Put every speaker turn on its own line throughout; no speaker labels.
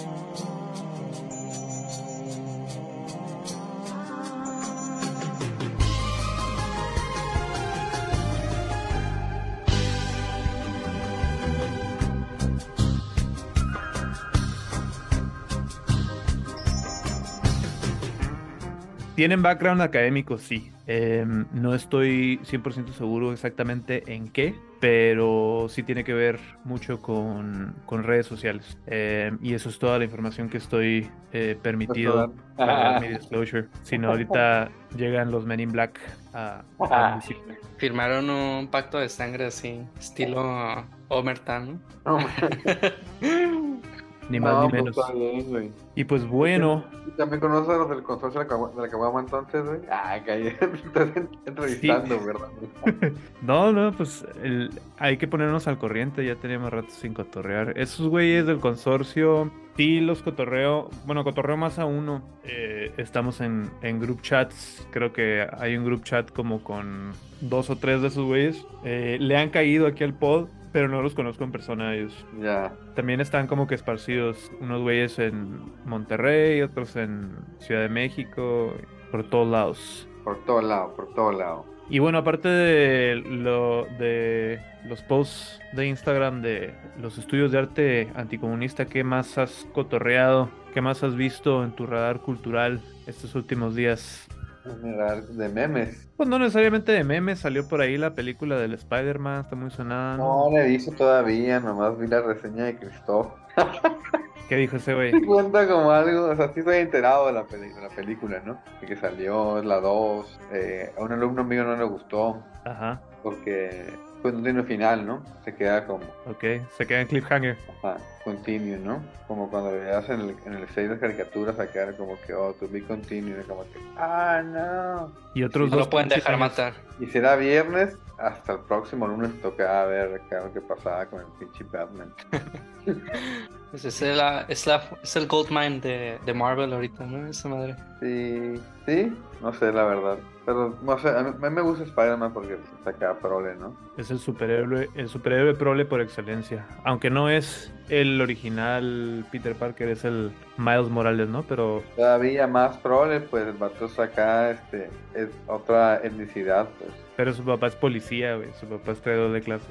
Amen. Tienen background académico, sí. Em, no estoy 100% seguro exactamente en qué, pero sí tiene que ver mucho con, con redes sociales. Em, y eso es toda la información que estoy eh, permitido para mi disclosure. Si no, ahorita llegan los Men in Black a, a
Firmaron un pacto de sangre así, estilo Omertan, ¿no?
Ni más ni menos. y pues bueno.
¿También conoces a los del consorcio de la Caguama entonces, güey? Ah, que estás entrevistando, ¿verdad?
no, no, pues hay que ponernos al corriente, ya teníamos rato sin cotorrear. Esos güeyes del consorcio, sí los cotorreo, bueno, cotorreo más a uno. Eh, estamos en, en group chats, creo que hay un group chat como con dos o tres de esos güeyes. Eh, le han caído aquí al pod pero no los conozco en persona ellos.
Ya.
También están como que esparcidos unos güeyes en Monterrey, otros en Ciudad de México, por todos lados.
Por todos lados, por todos lados.
Y bueno, aparte de lo de los posts de Instagram de los estudios de arte anticomunista, ¿qué más has cotorreado? ¿Qué más has visto en tu radar cultural estos últimos días?
De memes.
Pues no necesariamente de memes, salió por ahí la película del Spider-Man, está muy sonada.
No, le hice todavía, nomás vi la reseña de Cristóbal.
¿Qué dijo ese güey?
Cuenta como algo, o sea, sí estoy enterado de la, la película, ¿no? De que salió la 2, eh, a un alumno mío no le gustó.
Ajá.
Porque pues no tiene final, ¿no? Se queda como...
Ok, se queda en cliffhanger.
Ajá, continue, ¿no? Como cuando veas en el, en el 6 de caricaturas a quedar como que, oh, to be continue, como que, ah, no.
Y otros
no lo pueden dejar matar.
Y será viernes, hasta el próximo lunes toca ver qué pasaba con el pinche Batman.
pues es, la, es, la, es el Goldmine de, de Marvel ahorita, ¿no? Esa madre.
Sí, sí, no sé la verdad. Pero no sé, a mí, me gusta Spider-Man porque saca prole, ¿no?
Es el superhéroe, el superhéroe prole por excelencia. Aunque no es el original Peter Parker, es el Miles Morales, ¿no? Pero.
Todavía más prole, pues el vato saca este, es otra etnicidad, pues.
Pero su papá es policía, güey. Su papá es traidor de clase.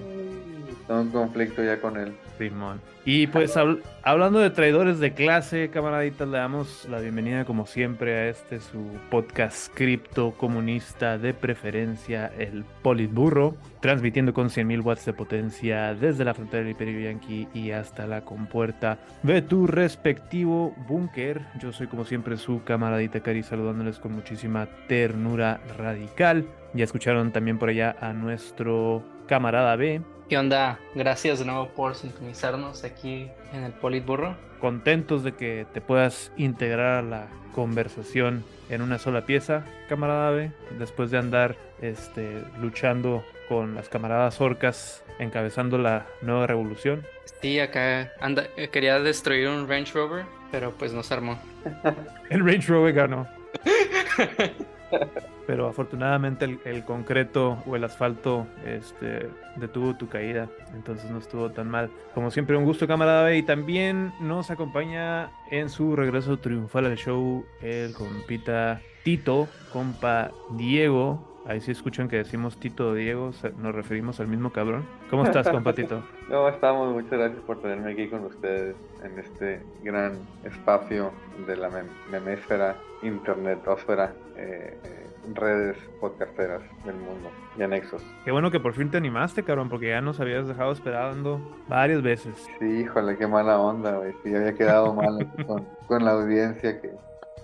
Tengo un conflicto ya con él.
Simón. Y pues hablando de traidores de clase, camaraditas, le damos la bienvenida como siempre a este su podcast cripto comunista de preferencia, el Politburro, transmitiendo con 100.000 watts de potencia desde la frontera del Imperio Yankee y hasta la compuerta de tu respectivo búnker. Yo soy como siempre su camaradita Cari saludándoles con muchísima ternura radical. Ya escucharon también por allá a nuestro camarada B.
¿Qué onda? Gracias de nuevo por sintonizarnos aquí en el Politburro.
Contentos de que te puedas integrar a la conversación en una sola pieza, camarada B, después de andar este, luchando con las camaradas orcas encabezando la nueva revolución.
Sí, acá anda, eh, quería destruir un Range Rover, pero pues no se armó.
el Range Rover ganó. Pero afortunadamente el, concreto o el asfalto este, detuvo tu caída, entonces no estuvo tan mal. Como siempre, un gusto, camarada. Y también nos acompaña en su regreso triunfal al show el compita Tito, compa Diego. Ahí sí escuchan que decimos Tito Diego, nos referimos al mismo cabrón. ¿Cómo estás, compa Tito?
¿Cómo estamos? Muchas gracias por tenerme aquí con ustedes en este gran espacio de la memésfera, internetósfera, eh, eh, redes podcasteras del mundo y anexos.
Qué bueno que por fin te animaste, cabrón, porque ya nos habías dejado esperando varias veces.
Sí, híjole, qué mala onda, güey. Sí, había quedado mal con, la audiencia que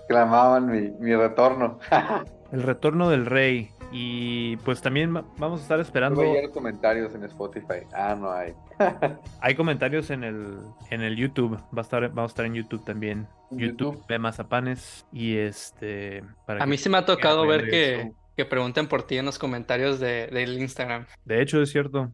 clamaban mi, mi retorno.
El retorno del rey. Y pues también vamos a estar esperando.
Hay comentarios en Spotify. Ah, no hay.
hay comentarios en el, en el YouTube. Va a estar, vamos a estar en YouTube también. YouTube, de Mazapanes. Y este.
a mí sí me ha tocado ver que, que pregunten por ti en los comentarios de, del Instagram.
De hecho, es cierto.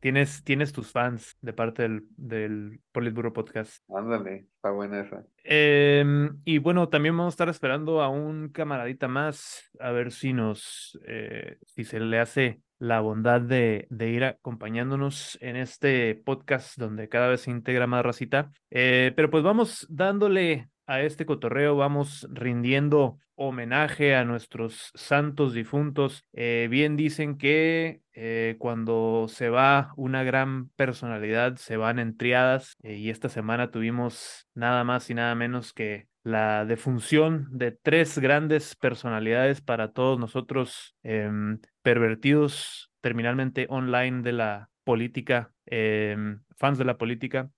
Tienes, tienes tus fans de parte del, del Politburo Podcast.
Ándale, está buena esa.
Em, y bueno, también vamos a estar esperando a un camaradita más, a ver si nos, eh, si se le hace la bondad de, de ir acompañándonos en este podcast donde cada vez se integra más racita. Eh, pero pues vamos dándole a este cotorreo, vamos rindiendo homenaje a nuestros santos difuntos. Eh, bien dicen que eh, cuando se va una gran personalidad, se van en triadas eh, y esta semana tuvimos nada más y nada menos que la defunción de tres grandes personalidades para todos nosotros em, pervertidos terminalmente online de la política, em, fans de la política,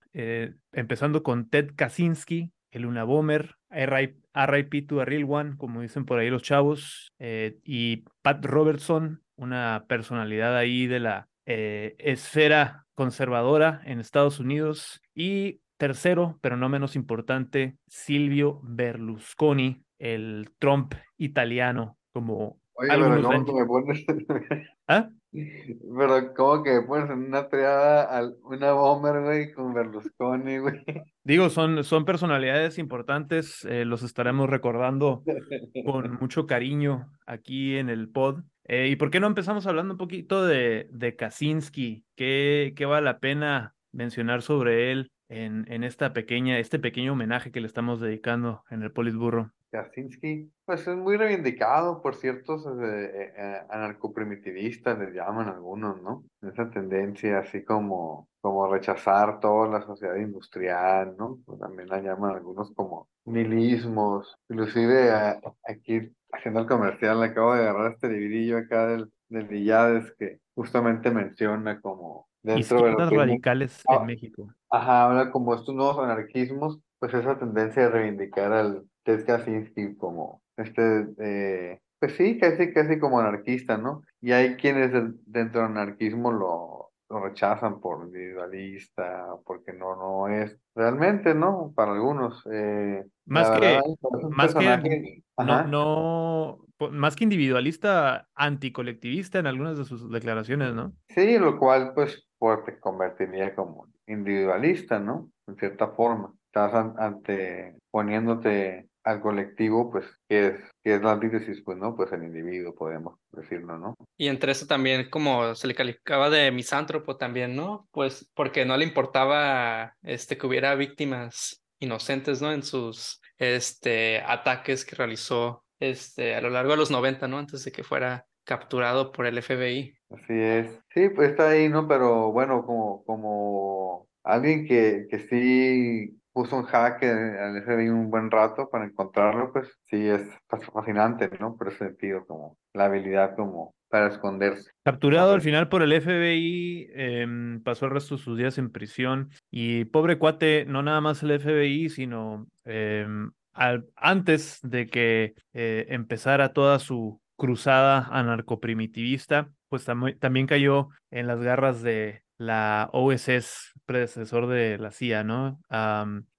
empezando con Ted Kaczynski, el Una Bomber, RIP to a Real One, como dicen por ahí los chavos, eh, y Pat Robertson, una personalidad ahí de la eh, esfera conservadora en Estados Unidos, y tercero, pero no menos importante, Silvio Berlusconi, el Trump italiano, como
Oye, pero ¿cómo que me pones? ¿Ah? Pero ¿cómo que pones en una triada a una bomber, güey, con Berlusconi, güey?
Digo, son, son personalidades importantes, eh, los estaremos recordando con mucho cariño aquí en el pod. Eh, ¿Y por qué no empezamos hablando un poquito de, de Kaczynski? ¿Qué, ¿Qué vale la pena mencionar sobre él en, en esta pequeña, este pequeño homenaje que le estamos dedicando en el Politburro?
Kaczynski, pues es muy reivindicado por ciertos eh, eh, anarcoprimitivistas, les llaman algunos, ¿no? Esa tendencia así como, como rechazar toda la sociedad industrial, ¿no? Pues también la llaman algunos como milismos. Inclusive aquí haciendo el comercial, acabo de agarrar este librillo acá del, del Villades que justamente menciona como
dentro de los radicales en ah, México.
Ajá, habla como estos nuevos anarquismos, pues esa tendencia de reivindicar al Ted Kaczynski como este, eh, pues sí, casi, casi como anarquista, ¿no? Y hay quienes dentro del anarquismo lo, lo rechazan por individualista, porque no, no es realmente, ¿no? Para algunos. Eh,
más que, más que, no, no, más que individualista, anticolectivista en algunas de sus declaraciones, ¿no?
Sí, lo cual pues, pues te convertiría como individualista, ¿no? En cierta forma. Estás ante poniéndote al colectivo, pues, que es, que es la antítesis, pues, ¿no? Pues el individuo, podemos decirlo, ¿no?
Y entre eso también, como se le calificaba de misántropo también, ¿no? Pues porque no le importaba este, que hubiera víctimas inocentes, ¿no? En sus este, ataques que realizó este, a lo largo de los 90, ¿no? Antes de que fuera capturado por el FBI.
Así es. Sí, pues está ahí, ¿no? Pero bueno, como, como alguien que, que sí puso un hack al FBI un buen rato para encontrarlo, pues sí es fascinante, ¿no? Por ese sentido, como la habilidad como para esconderse.
Capturado al final por el FBI, em, pasó el resto de sus días en prisión y pobre cuate, no nada más el FBI, sino em, antes de que eh, empezara toda su cruzada anarcoprimitivista, pues también cayó en las garras de la OSS, predecesor de la CIA, ¿no?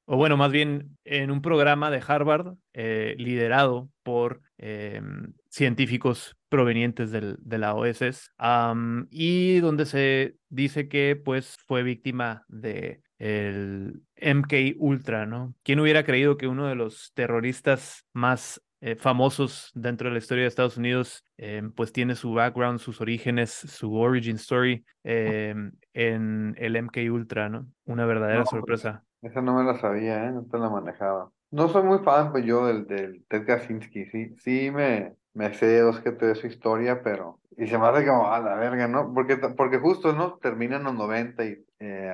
o bueno, más bien en un programa de Harvard eh, liderado por em, científicos provenientes del, de la OSS y donde se dice que pues fue víctima de el MK Ultra, ¿no? ¿Quién hubiera creído que uno de los terroristas más eh, famosos dentro de la historia de Estados Unidos, eh, pues tiene su background, sus orígenes, su origin story eh, en el MK Ultra, ¿no? Una verdadera sorpresa.
Esa no me la sabía, ¿eh? No te la manejaba. No soy muy fan, pues yo, del, del Ted Kaczynski, sí, sí me, me sé dos que te de su historia, pero... Y se me hace como a la verga, ¿no? Porque, porque justo, ¿no? Termina en los 90 y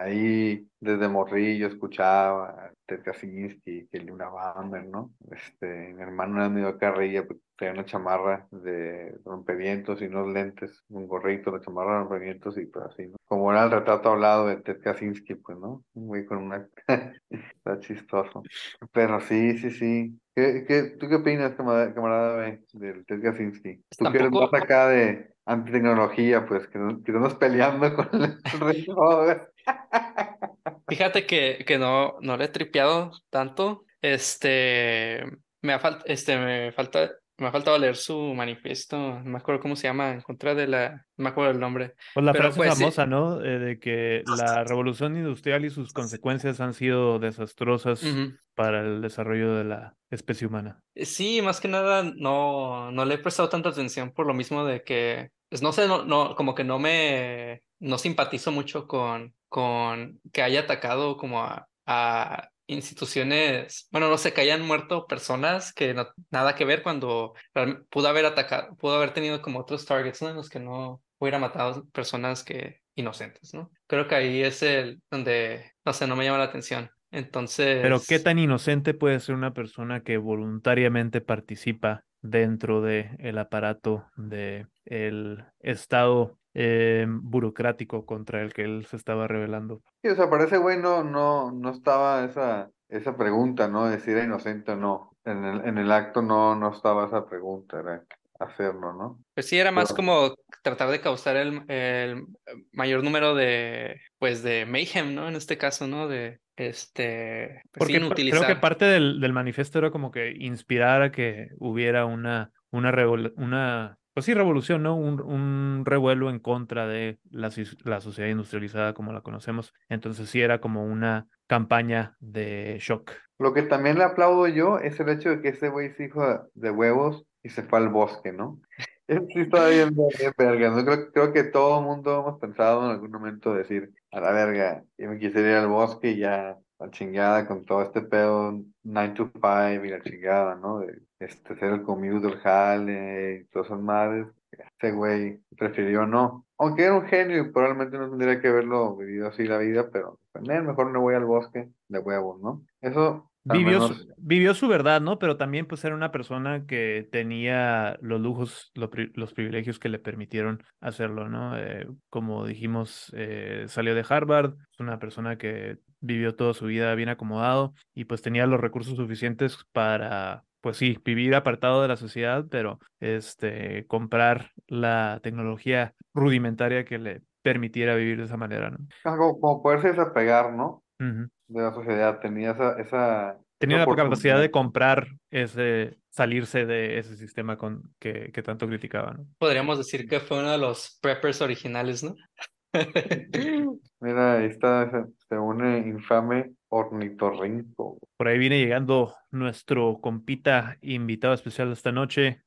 ahí desde morrillo escuchaba Ted Kaczynski, que una Bamber, ¿no? Este, mi hermano era medio carrilla, pues, tenía una chamarra de rompevientos y unos lentes, un gorrito, de chamarra de rompevientos y pues así, ¿no? Como era el retrato hablado de Ted Kaczynski, pues, ¿no? Muy con una... Está chistoso. Pero sí, sí, sí. ¿Qué, qué, ¿Tú qué opinas, camarada, camarada del Ted Kaczynski? Tú que eres más acá de antitecnología, pues, que, que estamos peleando con el resto.
Fíjate que, que no, no le he tripeado tanto. Este, me, este, me falta Me ha faltado leer su manifiesto, no me acuerdo cómo se llama, en contra de la, no me acuerdo el nombre.
Pues la
Pero,
frase
pues, sí.
famosa, ¿no? Eh, de que la revolución industrial y sus consecuencias han sido desastrosas para el desarrollo de la especie humana.
Eh, Sí, más que nada no, no le he prestado tanta atención por lo mismo de que, pues no sé, no, no, como que no me, no simpatizo mucho con, con que haya atacado como a, a instituciones, bueno, no sé, que hayan muerto personas que no, nada que ver cuando pudo haber atacado, pudo haber tenido como otros targets, ¿no? En los que no hubiera matado personas que inocentes, ¿no? Creo que ahí es el donde, no sé, no me llama la atención. Entonces...
Pero ¿qué tan inocente puede ser una persona que voluntariamente participa dentro de el aparato de el Estado eh, burocrático contra el que él se estaba rebelando?
Sí, o sea, para ese güey no, no, no estaba esa, esa pregunta, ¿no? De si era inocente o no. En el, en el acto no, no estaba esa pregunta, era hacerlo, ¿no?
Pues sí, era más
Pero-
como tratar de causar el, el mayor número de, pues, de mayhem, ¿no? En este caso, ¿no? De, este, pues
Porque creo que parte del, del manifiesto era como que inspirar a que hubiera una, una, revol- una pues sí, revolución, ¿no? Un, un revuelo en contra de la, la sociedad industrializada como la conocemos. Entonces sí era como una campaña de shock.
Lo que también le aplaudo yo es el hecho de que ese güey se hizo de, huevos y se fue al bosque, ¿no? Sí está bien, bien verga, ¿no? Creo, creo que todo el mundo hemos pensado en algún momento decir, a la verga, yo me quisiera ir al bosque y ya, la chingada con todo este pedo 9 to 5 y la chingada, ¿no? De este, hacer el commute, el jale y todas esas madres. Ese güey prefirió no. Aunque era un genio y probablemente no tendría que haberlo vivido así la vida, pero pues, "Eh, mejor me voy al bosque de huevos, ¿no? Eso
Vivió,
menos
vivió su verdad, ¿no? Pero también pues era una persona que tenía los lujos, pri- los privilegios que le permitieron hacerlo, ¿no? Eh, como dijimos, eh, salió de Harvard, es una persona que vivió toda su vida bien acomodado y pues tenía los recursos suficientes para, pues sí, vivir apartado de la sociedad, pero este, comprar la tecnología rudimentaria que le permitiera vivir de esa manera, ¿no?
algo como poderse desapegar, ¿no?
Ujú.
De la sociedad, tenía esa, esa,
Tenía
esa
la capacidad de comprar ese, salirse de ese sistema con, que, que tanto criticaba, ¿no?
Podríamos decir que fue uno de los preppers originales, ¿no?
Mira, ahí está, se, une infame ornitorrinco.
Por ahí viene llegando nuestro compita invitado especial de esta noche,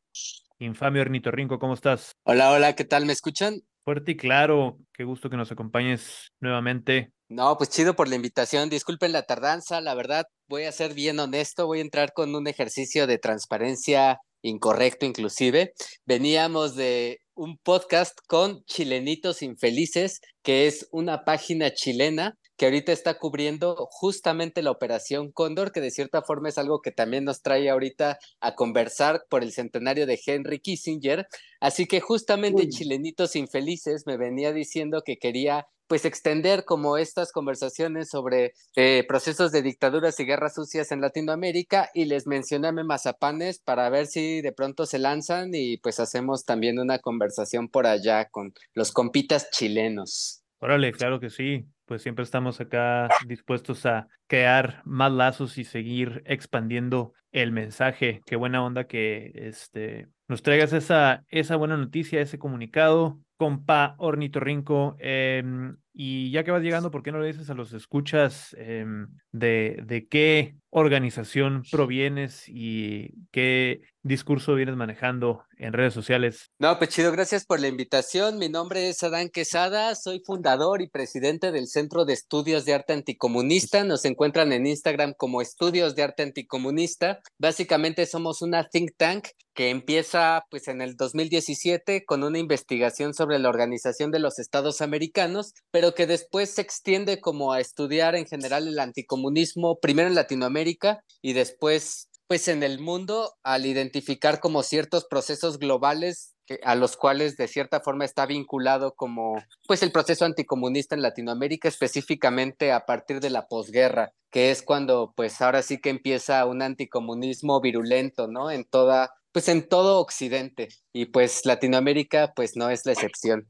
Infamio Ornitorrinco, ¿cómo estás?
Hola, hola, ¿qué tal? ¿Me escuchan?
Fuerte y claro, qué gusto que nos acompañes nuevamente.
No, pues chido por la invitación. Disculpen la tardanza, la verdad, voy a ser bien honesto, voy a entrar con un ejercicio de transparencia incorrecto inclusive. Veníamos de un podcast con Chilenitos Infelices, que es una página chilena que ahorita está cubriendo justamente la operación Cóndor, que de cierta forma es algo que también nos trae ahorita a conversar por el centenario de Henry Kissinger. Así que justamente
Uy.
Chilenitos Infelices me venía diciendo que quería pues extender como estas conversaciones sobre eh, procesos de dictaduras y guerras sucias en Latinoamérica y les mencioné a Mazapanes para ver si de pronto se lanzan y pues hacemos también una conversación por allá con los compitas chilenos.
Órale, claro que sí. Pues siempre estamos acá dispuestos a crear más lazos y seguir expandiendo el mensaje. Qué buena onda que este, nos traigas esa, esa buena noticia, ese comunicado, compa Ornitorrinco. em, y ya que vas llegando, ¿por qué no le dices a los escuchas em, de, de qué organización provienes y qué discurso vienes manejando en redes sociales?
No, pues chido, gracias por la invitación. Mi nombre es Adán Quesada, soy fundador y presidente del Centro de Estudios de Arte Anticomunista. Nos encuentran en Instagram como Estudios de Arte Anticomunista. Básicamente somos una think tank que empieza pues en el 2017 con una investigación sobre la organización de los estados americanos, pero que después se extiende como a estudiar en general el anticomunismo, primero en Latinoamérica y después pues en el mundo al identificar como ciertos procesos globales a los cuales de cierta forma está vinculado como pues el proceso anticomunista en Latinoamérica específicamente a partir de la posguerra que es cuando pues ahora sí que empieza un anticomunismo virulento no en toda pues en todo occidente. Y pues Latinoamérica pues no es la excepción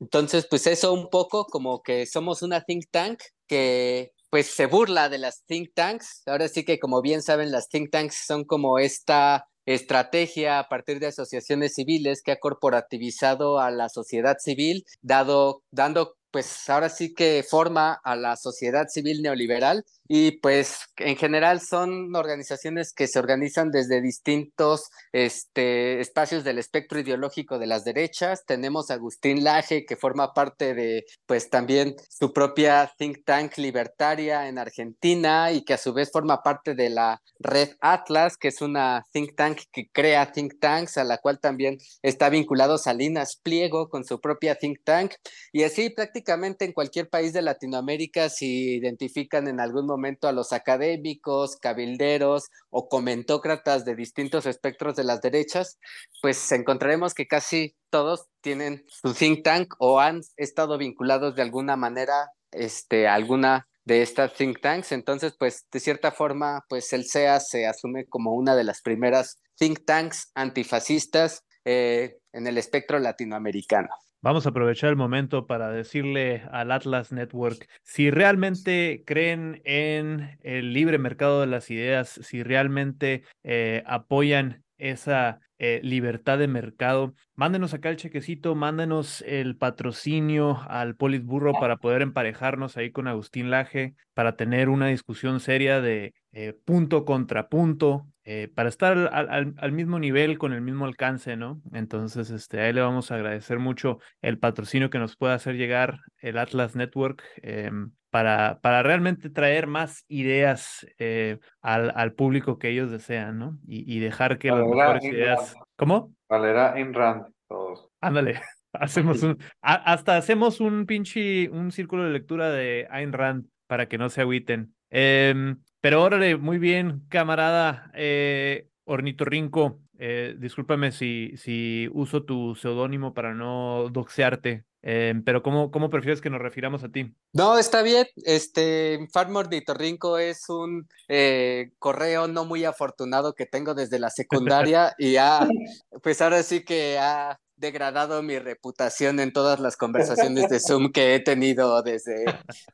entonces pues eso un poco como que somos una think tank que pues se burla de las think tanks. Ahora sí que como bien saben, las think tanks son como esta estrategia a partir de asociaciones civiles que ha corporativizado a la sociedad civil, dado, dando pues ahora sí que forma a la sociedad civil neoliberal y pues en general son organizaciones que se organizan desde distintos este, espacios del espectro ideológico de las derechas. Tenemos a Agustín Laje, que forma parte de pues también su propia think tank libertaria en Argentina y que a su vez forma parte de la Red Atlas, que es una think tank que crea think tanks, a la cual también está vinculado Salinas Pliego con su propia think tank. Y así prácticamente en cualquier país de Latinoamérica, si identifican en algún momento a los académicos, cabilderos o comentócratas de distintos espectros de las derechas, pues encontraremos que casi todos tienen su think tank o han estado vinculados de alguna manera este, a alguna de estas think tanks. Entonces, pues de cierta forma, pues el CEA se asume como una de las primeras think tanks antifascistas eh, en el espectro latinoamericano.
Vamos a aprovechar el momento para decirle al Atlas Network si realmente creen en el libre mercado de las ideas, si realmente eh, apoyan esa eh, libertad de mercado. Mándenos acá el chequecito, mándenos el patrocinio al Politburro para poder emparejarnos ahí con Agustín Laje, para tener una discusión seria de eh, punto contra punto, eh, para estar al, mismo nivel, con el mismo alcance, ¿no? Entonces, este, ahí le vamos a agradecer mucho el patrocinio que nos pueda hacer llegar el Atlas Network em, para, para realmente traer más ideas eh, al, al, público que ellos desean, ¿no? Y, dejar que las mejores ideas... ¿Cómo?
Valera in Rand, todos.
Ándale. Hacemos un, hasta hacemos un pinche, un círculo de lectura de Ayn Rand para que no se agüiten. Eh, pero órale, muy bien, camarada eh, Ornitorrinco. Eh, discúlpame si, si uso tu seudónimo para no doxearte, eh, pero ¿cómo, ¿cómo prefieres que nos refiramos a ti?
No, está bien. Este, Farm Ornitorrinco es un eh, correo no muy afortunado que tengo desde la secundaria y ha, pues ahora sí que ha degradado mi reputación en todas las conversaciones de Zoom que he tenido desde,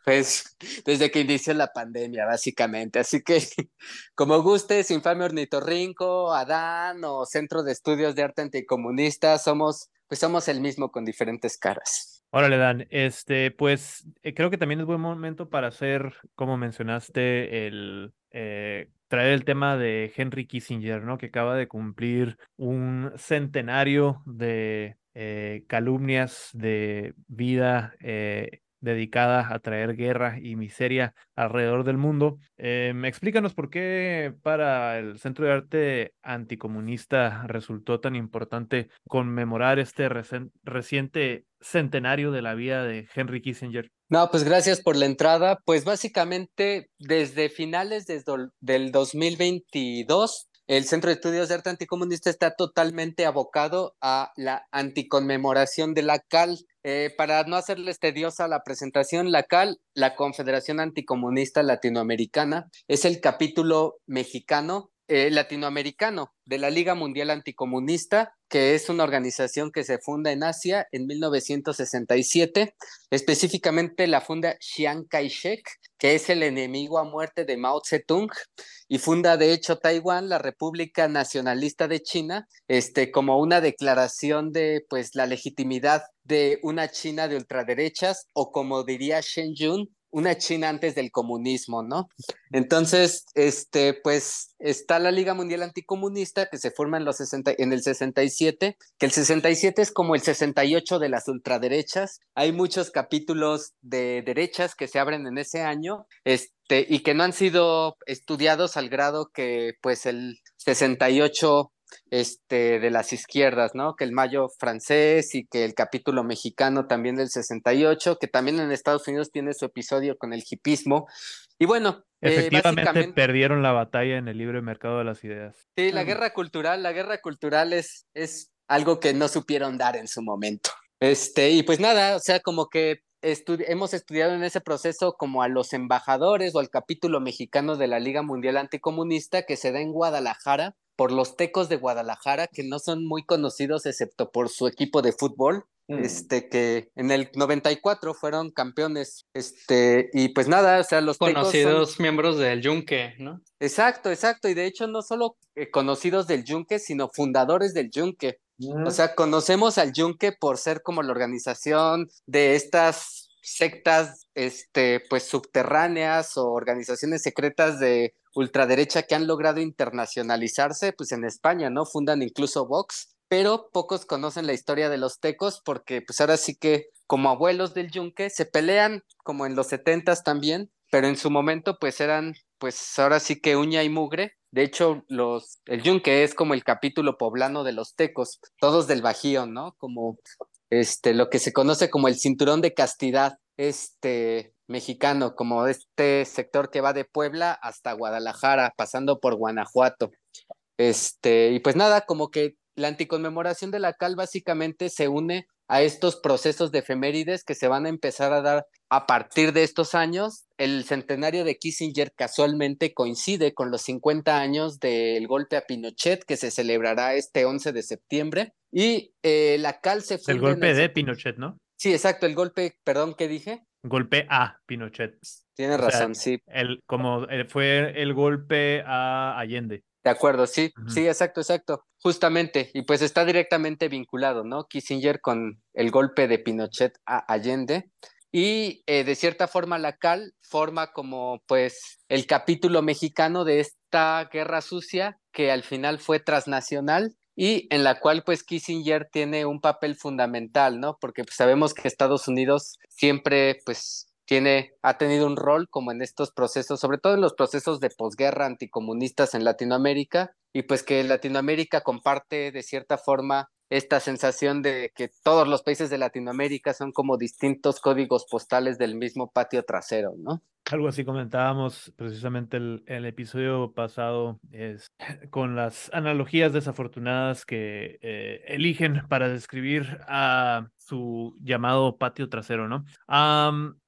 pues, desde que inició la pandemia, básicamente. Así que, como gustes, Infame Ornitorrinco, Adán o Centro de Estudios de Arte Anticomunista, somos, pues somos el mismo con diferentes caras.
Órale, Dan, este, pues eh, creo que también es buen momento para hacer, como mencionaste, el eh, traer el tema de Henry Kissinger, ¿no? Que acaba de cumplir un centenario de eh, calumnias de vida eh, dedicada a traer guerra y miseria alrededor del mundo. Eh, explícanos por qué para el Centro de Arte Anticomunista resultó tan importante conmemorar este reciente centenario de la vida de Henry Kissinger.
No, pues gracias por la entrada. Pues básicamente desde finales del 2022 el Centro de Estudios de Arte Anticomunista está totalmente abocado a la anticonmemoración de la CAL. Eh, para no hacerles tediosa la presentación, la CAL, la Confederación Anticomunista Latinoamericana, es el capítulo mexicano eh, latinoamericano de la Liga Mundial Anticomunista, que es una organización que se funda en Asia en 1967. Específicamente la funda Chiang Kai-shek, que es el enemigo a muerte de Mao Zedong, y funda de hecho Taiwán, la República Nacionalista de China, este, como una declaración de pues la legitimidad de una China de ultraderechas, o como diría Shen Yun, una China antes del comunismo, ¿no? Entonces, este, pues está la Liga Mundial Anticomunista que se forma en, los 60, en el 67, que el 67 es como el 68 de las ultraderechas. Hay muchos capítulos de derechas que se abren en ese año este, y que no han sido estudiados al grado que pues el 68 este, de las izquierdas, ¿no? Que el Mayo francés y que el capítulo mexicano también del 68, que también en Estados Unidos tiene su episodio con el hipismo. Y bueno,
eh, efectivamente perdieron la batalla en el libre mercado de las ideas.
Sí, la guerra cultural, la guerra cultural es, es algo que no supieron dar en su momento. Este, y pues nada, o sea, como que hemos estudiado en ese proceso como a los embajadores o al capítulo mexicano de la Liga Mundial Anticomunista que se da en Guadalajara por los Tecos de Guadalajara, que no son muy conocidos excepto por su equipo de fútbol. Mm. este, que en el 94 fueron campeones, este, y pues nada, o sea, los
conocidos miembros del Yunque, ¿no?
Exacto, exacto, y de hecho no solo eh, conocidos del Yunque, sino fundadores del Yunque. O sea, conocemos al Yunque por ser como la organización de estas sectas, este, pues subterráneas o organizaciones secretas de ultraderecha que han logrado internacionalizarse, pues en España, ¿no? Fundan incluso Vox pero pocos conocen la historia de los tecos porque pues ahora sí que como abuelos del yunque se pelean como en los setentas también, pero en su momento pues eran pues ahora sí que uña y mugre. De hecho, los, el yunque es como el capítulo poblano de los tecos, todos del Bajío, ¿no? Como este, lo que se conoce como el cinturón de castidad, este mexicano, como este sector que va de Puebla hasta Guadalajara, pasando por Guanajuato. Este, y pues nada, como que la anticonmemoración de la cal básicamente se une a estos procesos de efemérides que se van a empezar a dar a partir de estos años. El centenario de Kissinger casualmente coincide con los 50 años del golpe a Pinochet que se celebrará este 11 de septiembre. Y eh, la cal se.
El golpe de Pinochet, ¿no?
Sí, exacto, el golpe, perdón, ¿qué dije?
Golpe a Pinochet.
Tiene razón, sí.
El, como eh, fue el golpe a Allende.
De acuerdo, sí, sí, exacto, exacto. Justamente, y pues está directamente vinculado, ¿no? Kissinger con el golpe de Pinochet a Allende. Y eh, de cierta forma la CAL forma como pues el capítulo mexicano de esta guerra sucia que al final fue transnacional y en la cual pues Kissinger tiene un papel fundamental, ¿no? Porque pues, sabemos que Estados Unidos siempre pues tiene, ha tenido un rol como en estos procesos, sobre todo en los procesos de posguerra anticomunistas en Latinoamérica, y pues que Latinoamérica comparte de cierta forma esta sensación de que todos los países de Latinoamérica son como distintos códigos postales del mismo patio trasero, ¿no?
Algo así comentábamos precisamente el, episodio pasado, es con las analogías desafortunadas que eh, eligen para describir a su llamado patio trasero, ¿no?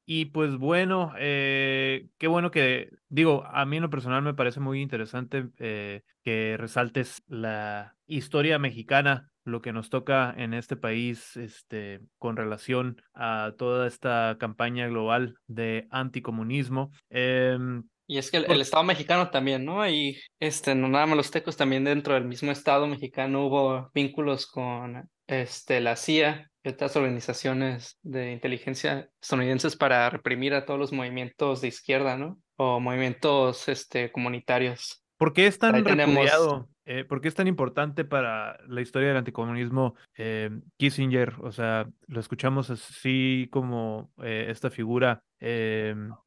y pues bueno, eh, qué bueno que, digo, a mí en lo personal me parece muy interesante eh, que resaltes la historia mexicana lo que nos toca en este país este, con relación a toda esta campaña global de anticomunismo. Em,
y es que el, Estado mexicano también, ¿no? Y este, no nada más los tecos, también dentro del mismo Estado mexicano hubo vínculos con este, la CIA y otras organizaciones de inteligencia estadounidenses para reprimir a todos los movimientos de izquierda, ¿no? O movimientos este, comunitarios.
¿Por qué es tan repudiado? Eh, ¿Por qué es tan importante para la historia del anticomunismo eh, Kissinger? O sea, lo escuchamos así como eh, esta figura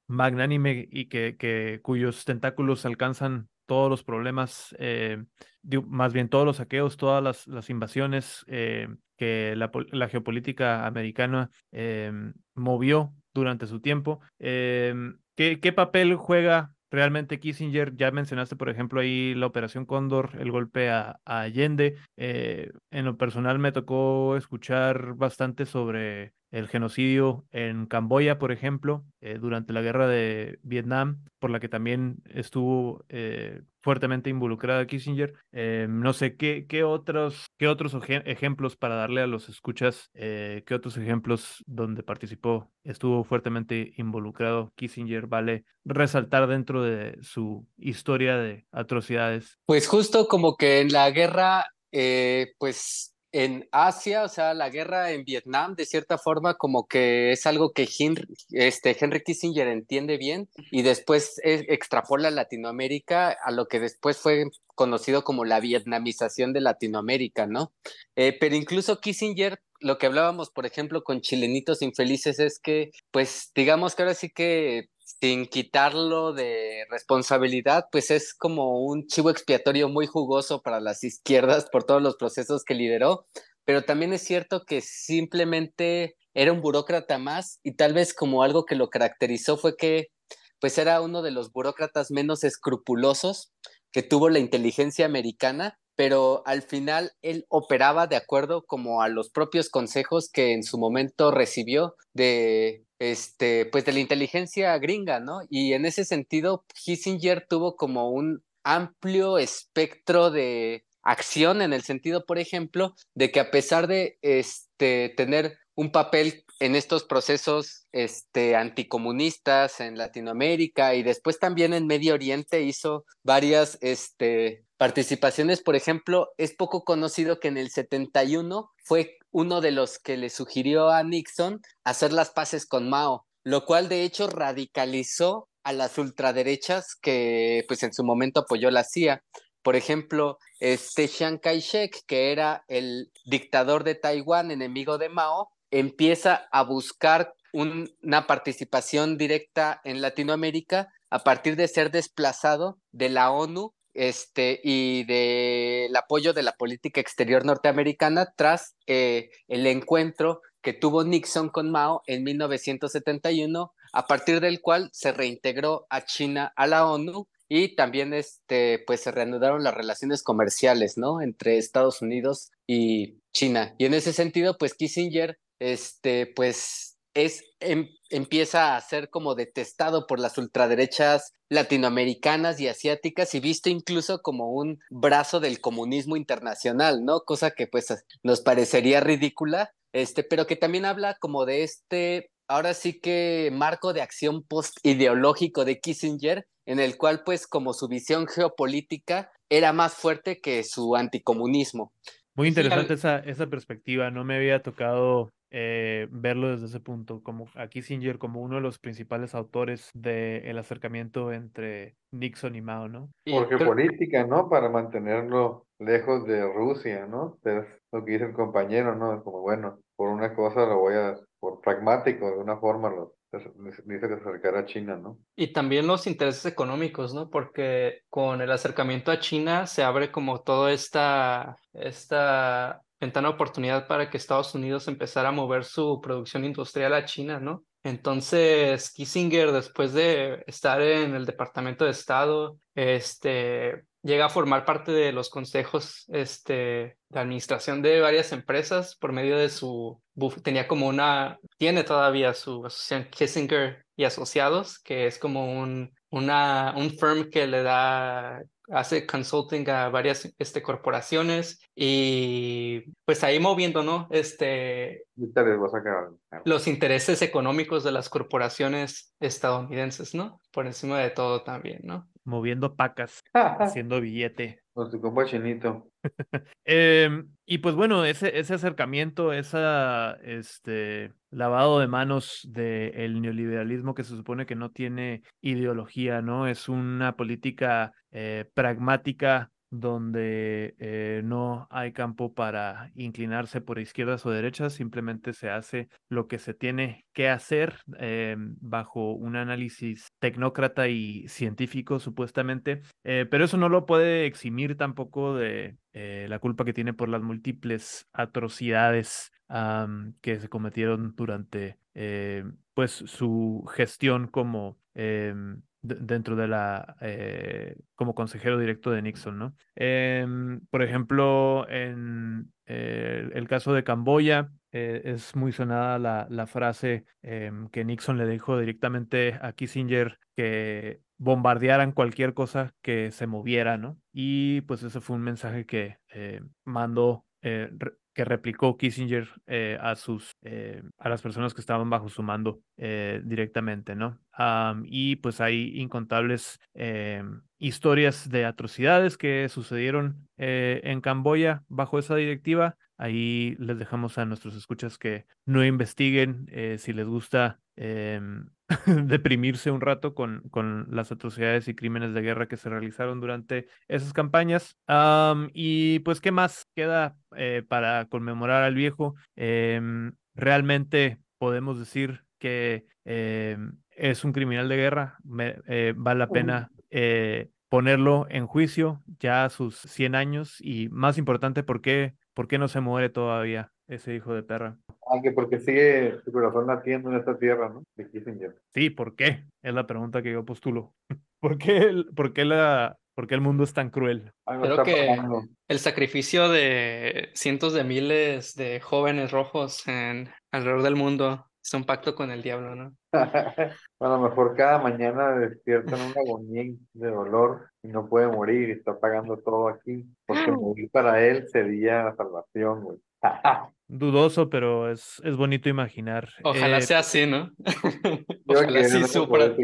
magnánime y que, cuyos tentáculos alcanzan todos los problemas, más bien todos los saqueos, todas las, las invasiones que la, la, geopolítica americana movió durante su tiempo. ¿qué, ¿Qué papel juega realmente Kissinger, ya mencionaste, por ejemplo, ahí la Operación Cóndor, el golpe a, Allende. Eh, en lo personal me tocó escuchar bastante sobre el genocidio en Camboya, por ejemplo, eh, durante la guerra de Vietnam, por la que también estuvo eh, fuertemente involucrada Kissinger. Eh, no sé, ¿qué, qué otros, qué otros ejemplos para darle a los escuchas? ¿Qué otros ejemplos donde participó, estuvo fuertemente involucrado Kissinger? Vale resaltar dentro de su historia de atrocidades.
Pues justo como que en la guerra, pues en Asia, o sea, la guerra en Vietnam, de cierta forma, como que es algo que Henry, este, Henry Kissinger entiende bien y después extrapola a Latinoamérica a lo que después fue conocido como la vietnamización de Latinoamérica, ¿no? Eh, pero incluso Kissinger, lo que hablábamos, por ejemplo, con chilenitos infelices es que, pues, digamos que ahora sí que sin quitarlo de responsabilidad, pues es como un chivo expiatorio muy jugoso para las izquierdas por todos los procesos que lideró, pero también es cierto que simplemente era un burócrata más y tal vez como algo que lo caracterizó fue que pues era uno de los burócratas menos escrupulosos que tuvo la inteligencia americana, pero al final él operaba de acuerdo como a los propios consejos que en su momento recibió de este, pues de la inteligencia gringa, ¿no? Y en ese sentido, Kissinger tuvo como un amplio espectro de acción en el sentido, por ejemplo, de que a pesar de este, tener un papel en estos procesos este, anticomunistas en Latinoamérica y después también en Medio Oriente hizo varias este, participaciones. Por ejemplo, es poco conocido que en el 71 fue uno de los que le sugirió a Nixon hacer las paces con Mao, lo cual de hecho radicalizó a las ultraderechas que pues en su momento apoyó la CIA. Por ejemplo, este Chiang Kai-shek, que era el dictador de Taiwán, enemigo de Mao, empieza a buscar una participación directa en Latinoamérica a partir de ser desplazado de la ONU este, y del apoyo de la política exterior norteamericana tras eh, el encuentro que tuvo Nixon con Mao en 1971, a partir del cual se reintegró a China a la ONU y también este, pues se reanudaron las relaciones comerciales, ¿no? Entre Estados Unidos y China. Y en ese sentido, pues Kissinger, este, pues es, em, empieza a ser como detestado por las ultraderechas latinoamericanas y asiáticas y visto incluso como un brazo del comunismo internacional, ¿no? Cosa que pues nos parecería ridícula, este, pero que también habla como de este, ahora sí que marco de acción post-ideológico de Kissinger, en el cual pues como su visión geopolítica era más fuerte que su anticomunismo.
Muy interesante esa, esa perspectiva, no me había tocado eh, verlo desde ese punto, como a Kissinger como uno de los principales autores del acercamiento entre Nixon y Mao, ¿no?
Porque política, ¿no? Para mantenerlo lejos de Rusia, ¿no? Es lo que dice el compañero, ¿no? Como bueno, por una cosa lo voy a, por pragmático, de una forma lo, dice que acercar a China, ¿no?
Y también los intereses económicos, ¿no? Porque con el acercamiento a China se abre como toda esta, esta ventana de oportunidad para que Estados Unidos empezara a mover su producción industrial a China, ¿no? Entonces, Kissinger, después de estar en el Departamento de Estado, este, llega a formar parte de los consejos este, de administración de varias empresas por medio de su, tenía como una, tiene todavía su asociación Kissinger y Asociados, que es como un, una, un firm que le da hace consulting a varias este, corporaciones y pues ahí moviendo, ¿no? Este, los intereses económicos de las corporaciones estadounidenses, ¿no? Por encima de todo también, ¿no?
Moviendo pacas, haciendo billete.
Con su compa.
Em, y pues bueno, ese, ese acercamiento, ese este, lavado de manos del neoliberalismo que se supone que no tiene ideología, ¿no? Es una política eh, pragmática donde eh, no hay campo para inclinarse por izquierdas o derechas, simplemente se hace lo que se tiene que hacer eh, bajo un análisis tecnócrata y científico supuestamente, eh, pero eso no lo puede eximir tampoco de la culpa que tiene por las múltiples atrocidades que se cometieron durante pues su gestión como em, dentro de la, eh, como consejero directo de Nixon, ¿no? Em, por ejemplo, en eh, el caso de Camboya, eh, es muy sonada la, la frase em, que Nixon le dijo directamente a Kissinger que bombardearan cualquier cosa que se moviera, ¿no? Y pues ese fue un mensaje que mandó que replicó Kissinger eh, a sus eh, a las personas que estaban bajo su mando eh, directamente, ¿no? y pues hay incontables historias de atrocidades que sucedieron en Camboya bajo esa directiva. Ahí les dejamos a nuestros escuchas que no investiguen si les gusta em, deprimirse un rato con, con las atrocidades y crímenes de guerra que se realizaron durante esas campañas. y pues, ¿qué más queda eh, para conmemorar al viejo? Em, realmente podemos decir que em, es un criminal de guerra, eh, vale la pena eh, ponerlo en juicio ya a sus 100 años y más importante, ¿por qué, por qué no se muere todavía ese hijo de perra?
Aunque porque sigue su corazón latiendo en esta tierra, ¿no? De Kissinger.
Sí, ¿por qué? Es la pregunta que yo postulo. ¿Por qué, por qué, la, por qué el mundo es tan cruel?
Creo que el sacrificio de cientos de miles de jóvenes rojos en, alrededor del mundo es un pacto con el diablo, ¿no?
a lo mejor cada mañana despiertan una agonía de dolor y no puede morir y está pagando todo aquí, porque morir para él sería la salvación, güey.
dudoso, pero es, es bonito imaginar.
Ojalá
Eh,
sea así, ¿no? Ojalá sí
no
supra.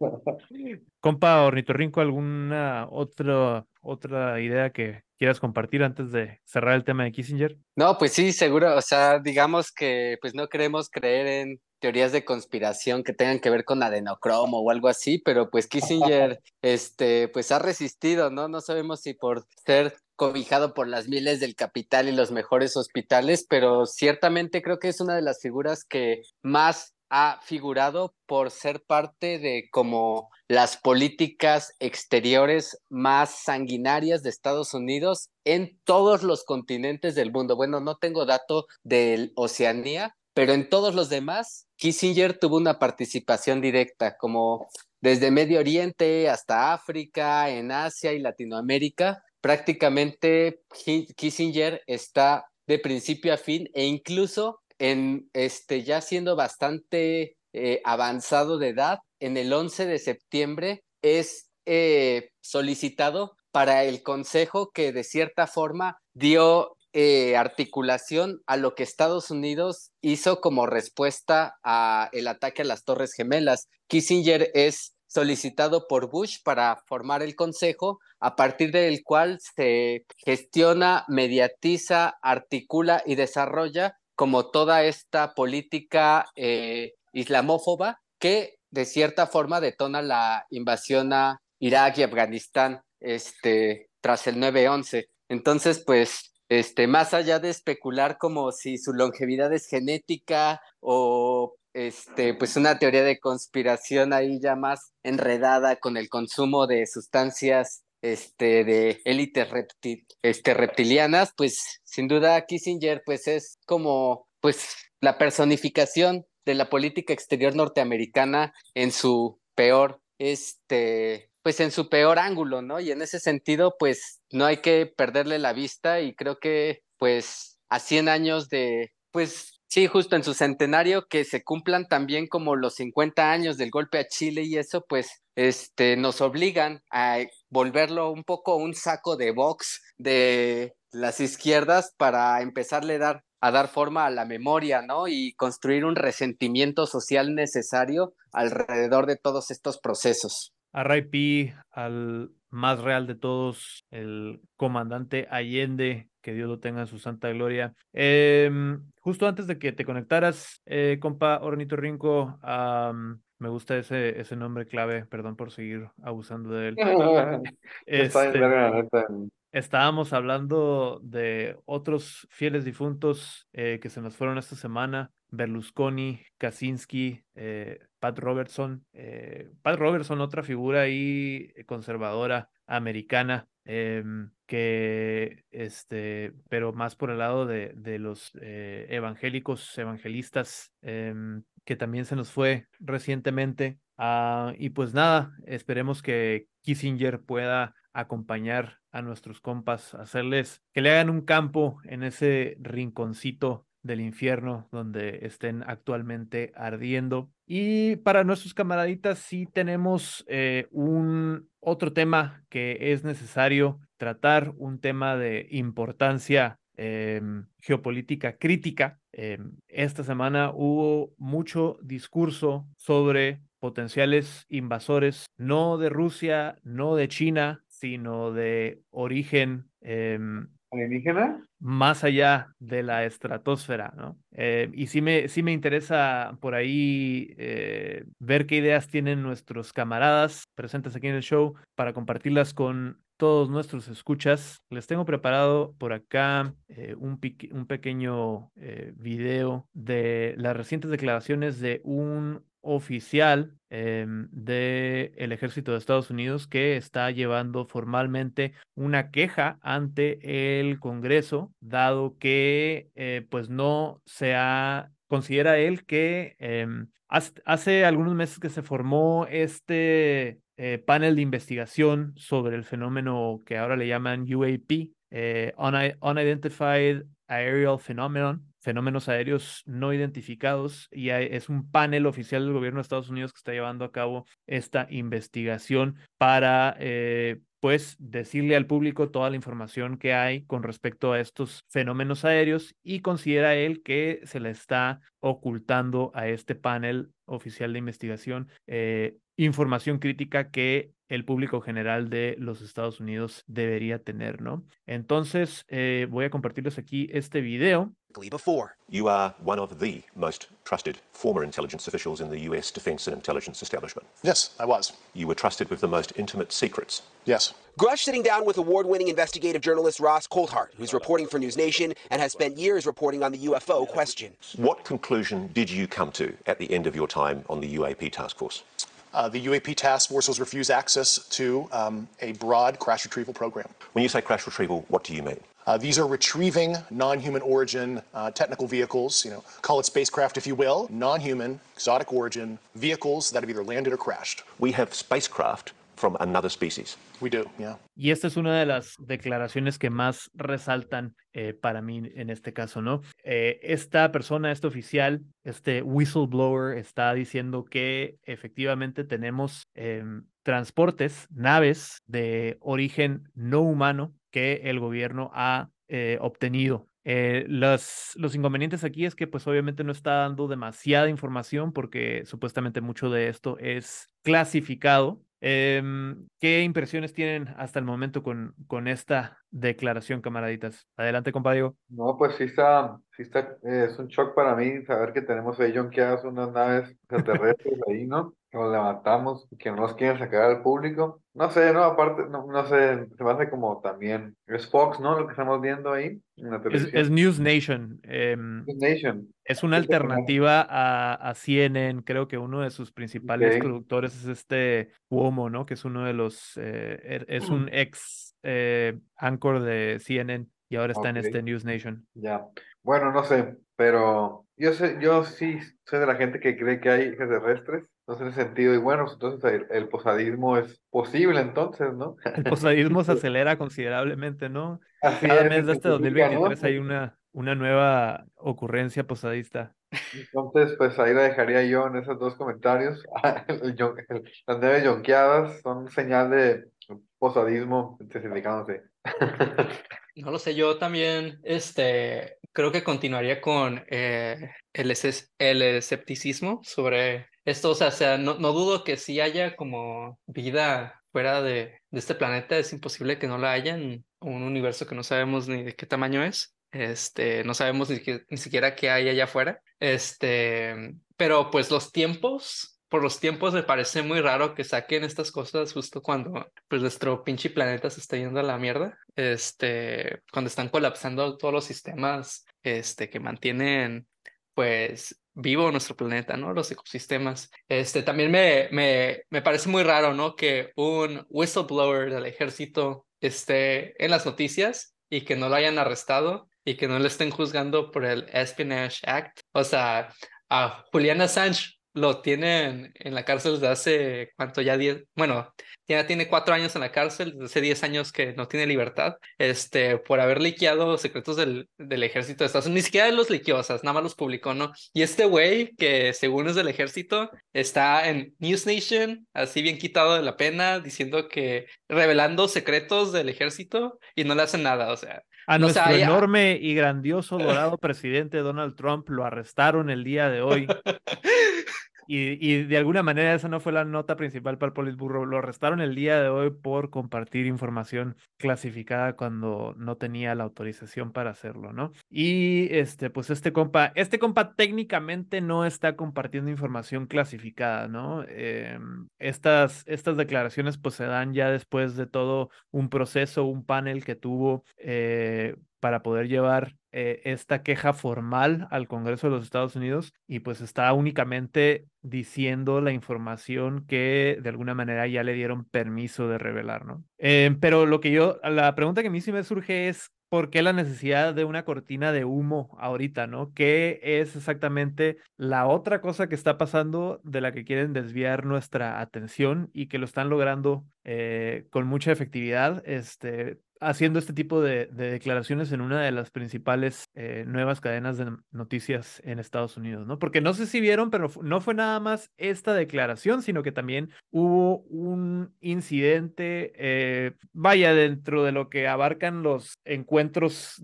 Compa Ornitorrinco, ¿alguna otra, otra idea que quieras compartir antes de cerrar el tema de Kissinger?
No, pues sí, seguro, o sea, digamos que pues no queremos creer en teorías de conspiración que tengan que ver con adenocromo o algo así, pero pues Kissinger, este, pues ha resistido, ¿no? No sabemos si por ser cobijado por las miles del capital y los mejores hospitales, pero ciertamente creo que es una de las figuras que más ha figurado por ser parte de como las políticas exteriores más sanguinarias de Estados Unidos en todos los continentes del mundo. Bueno, no tengo dato de Oceanía, pero en todos los demás, Kissinger tuvo una participación directa, como desde Medio Oriente hasta África, en Asia y Latinoamérica. Prácticamente Kissinger está de principio a fin e incluso en este ya siendo bastante eh, avanzado de edad, en el 11 de septiembre es eh, solicitado para el consejo que de cierta forma dio eh, articulación a lo que Estados Unidos hizo como respuesta a el ataque a las Torres Gemelas. Kissinger es solicitado por Bush para formar el consejo, a partir del cual se gestiona, mediatiza, articula y desarrolla como toda esta política eh, islamófoba que de cierta forma detona la invasión a Irak y Afganistán este, tras el 9-11. Entonces, pues, este, más allá de especular como si su longevidad es genética o este, pues una teoría de conspiración ahí ya más enredada con el consumo de sustancias este, de élites reptil, este, reptilianas, pues sin duda Kissinger pues es como pues la personificación de la política exterior norteamericana en su peor, este, pues en su peor ángulo, ¿no? Y en ese sentido, pues no hay que perderle la vista y creo que pues a 100 años de, pues Sí, justo en su centenario, que se cumplan también como los 50 años del golpe a Chile y eso, pues, este, nos obligan a volverlo un poco un saco de box de las izquierdas para empezarle a dar, a dar forma a la memoria, ¿no? Y construir un resentimiento social necesario alrededor de todos estos procesos.
RIP al más real de todos, el comandante Allende, que Dios lo tenga en su santa gloria. Eh, justo antes de que te conectaras, eh, compa Ornitorrinco, um, me gusta ese, ese nombre clave, perdón por seguir abusando de él. Este,
neta.
Estábamos hablando de otros fieles difuntos eh, que se nos fueron esta semana. Berlusconi, Kaczynski, eh, Pat Robertson. Eh, Pat Robertson, otra figura ahí conservadora americana, em, que este, pero más por el lado de, de los eh, evangélicos, evangelistas, em, que también se nos fue recientemente. Ah, y pues nada, esperemos que Kissinger pueda acompañar a nuestros compas, hacerles que le hagan un campo en ese rinconcito del infierno donde estén actualmente ardiendo. Y para nuestros camaraditas sí tenemos eh, un otro tema que es necesario tratar, un tema de importancia eh, geopolítica crítica. Eh, esta semana hubo mucho discurso sobre potenciales invasores, no de Rusia, no de China, sino de origen eh, Más allá de la estratosfera, ¿no? Eh, y sí me, sí me interesa por ahí eh, ver qué ideas tienen nuestros camaradas presentes aquí en el show para compartirlas con todos nuestros escuchas. Les tengo preparado por acá eh, un, un, pequeño video de las recientes declaraciones de un oficial eh, del ejército de Estados Unidos que está llevando formalmente una queja ante el Congreso, dado que eh, pues no se ha, considera él que hace, hace, algunos meses que se formó este eh, panel de investigación sobre el fenómeno que ahora le llaman UAP, eh, Unidentified Aerial Phenomenon, fenómenos aéreos no identificados y es un panel oficial del gobierno de Estados Unidos que está llevando a cabo esta investigación para eh, pues decirle al público toda la información que hay con respecto a estos fenómenos aéreos y considera él que se le está ocultando a este panel oficial de investigación eh, información crítica que el público general de los Estados Unidos debería tener, ¿no? Entonces, eh, voy a compartirles aquí este video.
Before. You are one of the most trusted former intelligence officials in the US defense and intelligence establishment.
Yes, I was.
You were trusted with the most intimate secrets.
Yes.
Grush sitting down with award winning investigative journalist Ross Coulthart, who's reporting for News Nation and has spent years reporting on the UFO question.
What conclusion did you come to at the end of your time on the UAP task force?
Uh, the UAP task force was refused access to um, a broad crash retrieval program.
When you say crash retrieval, what do you mean?
Uh, these are retrieving non-human origin uh, technical vehicles, you know, call it spacecraft if you will, non-human, exotic origin vehicles that have either landed or crashed.
We have spacecraft from another species.
We do, yeah.
Y esta es una de las declaraciones que más resaltan eh, para mí en este caso, ¿no? Eh, esta persona, este oficial, este whistleblower, está diciendo que efectivamente tenemos eh, transportes, naves de origen no humano que el gobierno ha eh, obtenido eh, los, los inconvenientes aquí es que pues obviamente no está dando demasiada información porque supuestamente mucho de esto es clasificado. Em, ¿Qué impresiones tienen hasta el momento con, con esta declaración, camaraditas? Adelante, compadre.
No, pues sí está, sí está, eh, es un shock para mí saber que tenemos ahí jonqueadas unas naves extraterrestres ahí, ¿no? Nos levantamos que no nos quieren sacar al público. No sé, no, aparte, no, no sé, se me hace como también, es Fox, ¿no? Lo que estamos viendo ahí en la
Es, es News Nation. em,
News Nation.
es una alternativa a, a CNN. Creo que uno de sus principales productores es este Cuomo, ¿no? Que es uno de los, eh, er- es un ex eh, anchor de CNN y ahora está en este News Nation.
Ya. Bueno, no sé, pero yo sé, yo sí soy de la gente que cree que hay extraterrestres. Entonces, en ese sentido, y bueno, entonces el, el posadismo es posible entonces, ¿no?
El posadismo se acelera considerablemente, ¿no?
Así
Cada
es,
mes de este
se multiplica, ¿no?
2023 hay una, una nueva ocurrencia posadista.
Entonces, pues ahí la dejaría yo en esos dos comentarios. El yon- el- las nueve yonqueadas son señal de posadismo intensificándose.
No lo sé, yo también este, creo que continuaría con eh, el, esces- el escepticismo sobre esto. O sea, no, no dudo que si haya como vida fuera de, de este planeta, es imposible que no la haya en un universo que no sabemos ni de qué tamaño es. Este, no sabemos ni, que- ni siquiera qué hay allá afuera. Este, pero pues los tiempos, por los tiempos me parece muy raro que saquen estas cosas justo cuando pues nuestro pinche planeta se está yendo a la mierda. Este, cuando están colapsando todos los sistemas, este, que mantienen pues vivo nuestro planeta, ¿no? Los ecosistemas. Este, también me, me, me parece muy raro, ¿no? Que un whistleblower del ejército esté en las noticias y que no lo hayan arrestado y que no le estén juzgando por el Espionage Act. O sea, a Julian Assange lo tienen en la cárcel desde hace, ¿cuánto? Ya 10, bueno, ya tiene cuatro años en la cárcel, desde hace 10 años que no tiene libertad, este, por haber liqueado secretos del, del ejército de Estados Unidos. Ni siquiera los liqueó, o sea, nada más los publicó, ¿no? Y este güey, que según es del ejército, está en News Nation, así bien quitado de la pena, diciendo que revelando secretos del ejército y no le hacen nada, o sea.
A
No, o sea,
nuestro
ya-
enorme y grandioso dorado presidente Donald Trump lo arrestaron el día de hoy. Y, de alguna manera esa no fue la nota principal para el Politburo. Lo arrestaron el día de hoy por compartir información clasificada cuando no tenía la autorización para hacerlo, ¿no? Y este, pues este compa, este compa técnicamente no está compartiendo información clasificada, ¿no? Em, estas, estas declaraciones pues se dan ya después de todo un proceso, un panel que tuvo eh, para poder llevar eh, esta queja formal al Congreso de los Estados Unidos y pues está únicamente diciendo la información que de alguna manera ya le dieron permiso de revelar, ¿no? Eh, pero lo que yo, la pregunta que a mí sí me surge es, ¿por qué la necesidad de una cortina de humo ahorita, ¿no? ¿Qué es exactamente la otra cosa que está pasando de la que quieren desviar nuestra atención y que lo están logrando eh, con mucha efectividad. Este, haciendo este tipo de, declaraciones en una de las principales eh, nuevas cadenas de noticias en Estados Unidos, ¿no? Porque no sé si vieron, pero no fue nada más esta declaración, sino que también hubo un incidente, eh, vaya, dentro de lo que abarcan los encuentros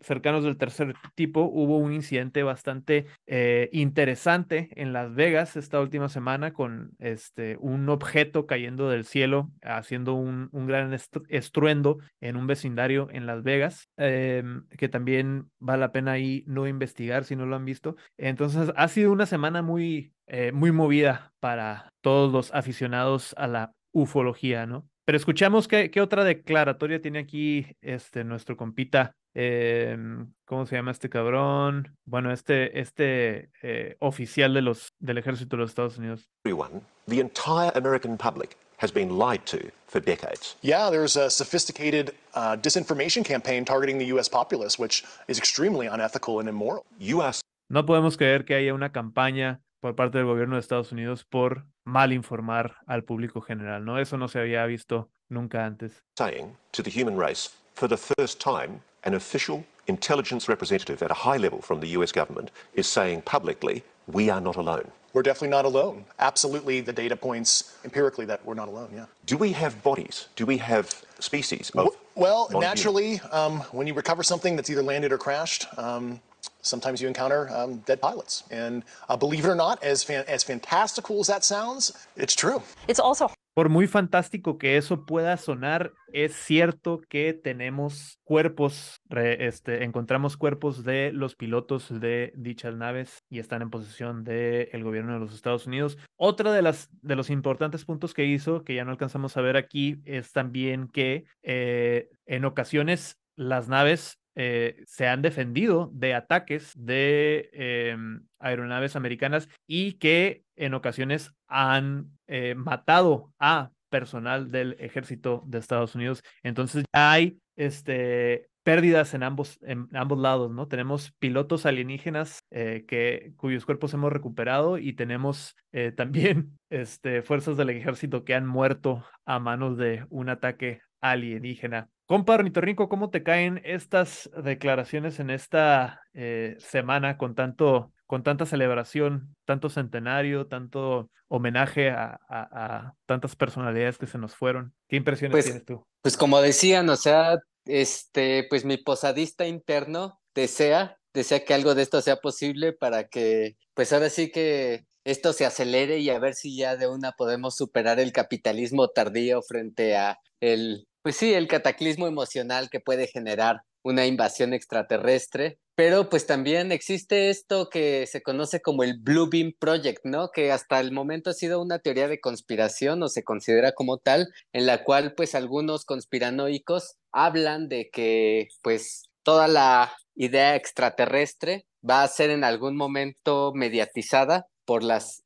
cercanos del tercer tipo, hubo un incidente bastante eh, interesante en Las Vegas esta última semana con este, un objeto cayendo del cielo, haciendo un, gran estruendo en un vecindario en Las Vegas, em, que también vale la pena ahí no investigar si no lo han visto. Entonces ha sido una semana muy, eh, muy movida para todos los aficionados a la ufología, ¿no? Pero escuchamos qué, qué otra declaratoria tiene aquí este, nuestro compita em, ¿cómo se llama este cabrón? Bueno, este, este eh, oficial de los, del ejército de los Estados Unidos.
Everyone, the entire American public has been lied to for decades.
Yeah, there's a sophisticated uh, disinformation campaign targeting the U.S. populace, which is extremely unethical and immoral.
U.S.
No podemos creer que haya una campaña por parte del gobierno de Estados Unidos por mal informar al público general, ¿no? Eso no se había visto nunca antes.
Saying to the human race, for the first time, an official intelligence representative at a high level from the US government is saying publicly, we are not alone.
we're definitely not alone. Absolutely, the data points empirically that we're not alone. Yeah.
Do we have bodies? Do we have species of?
Well, naturally, um, when you recover something that's either landed or crashed, um, sometimes you encounter um, dead pilots. And uh, believe it or not, as fan- as fantastical as that sounds, it's true.
It's also
Por muy fantástico que eso pueda sonar, es cierto que tenemos cuerpos, este, encontramos cuerpos de los pilotos de dichas naves y están en posesión del gobierno de los Estados Unidos. Otra de las de los importantes puntos que hizo, que ya no alcanzamos a ver aquí, es también que eh, en ocasiones las naves eh, se han defendido de ataques de em, aeronaves americanas y que en ocasiones han eh, matado a personal del ejército de Estados Unidos. Entonces ya hay este, pérdidas en ambos, en ambos lados, ¿no? Tenemos pilotos alienígenas eh, que, cuyos cuerpos hemos recuperado y tenemos también este, fuerzas del ejército que han muerto a manos de un ataque alienígena. Compa Ornitorrinco, ¿cómo te caen estas declaraciones en esta eh, semana con tanto, con tanta celebración, tanto centenario, tanto homenaje a, tantas personalidades que se nos fueron? ¿Qué impresiones
pues,
tienes tú?
Pues como decían, o sea, este, pues mi posadista interno desea, desea que algo de esto sea posible para que, pues ahora sí que esto se acelere y a ver si ya de una podemos superar el capitalismo tardío frente a el pues sí, el cataclismo emocional que puede generar una invasión extraterrestre, pero pues también existe esto que se conoce como el Blue Beam Project, ¿no? Que hasta el momento ha sido una teoría de conspiración o se considera como tal, en la cual pues algunos conspiranoicos hablan de que pues toda la idea extraterrestre va a ser en algún momento mediatizada por las,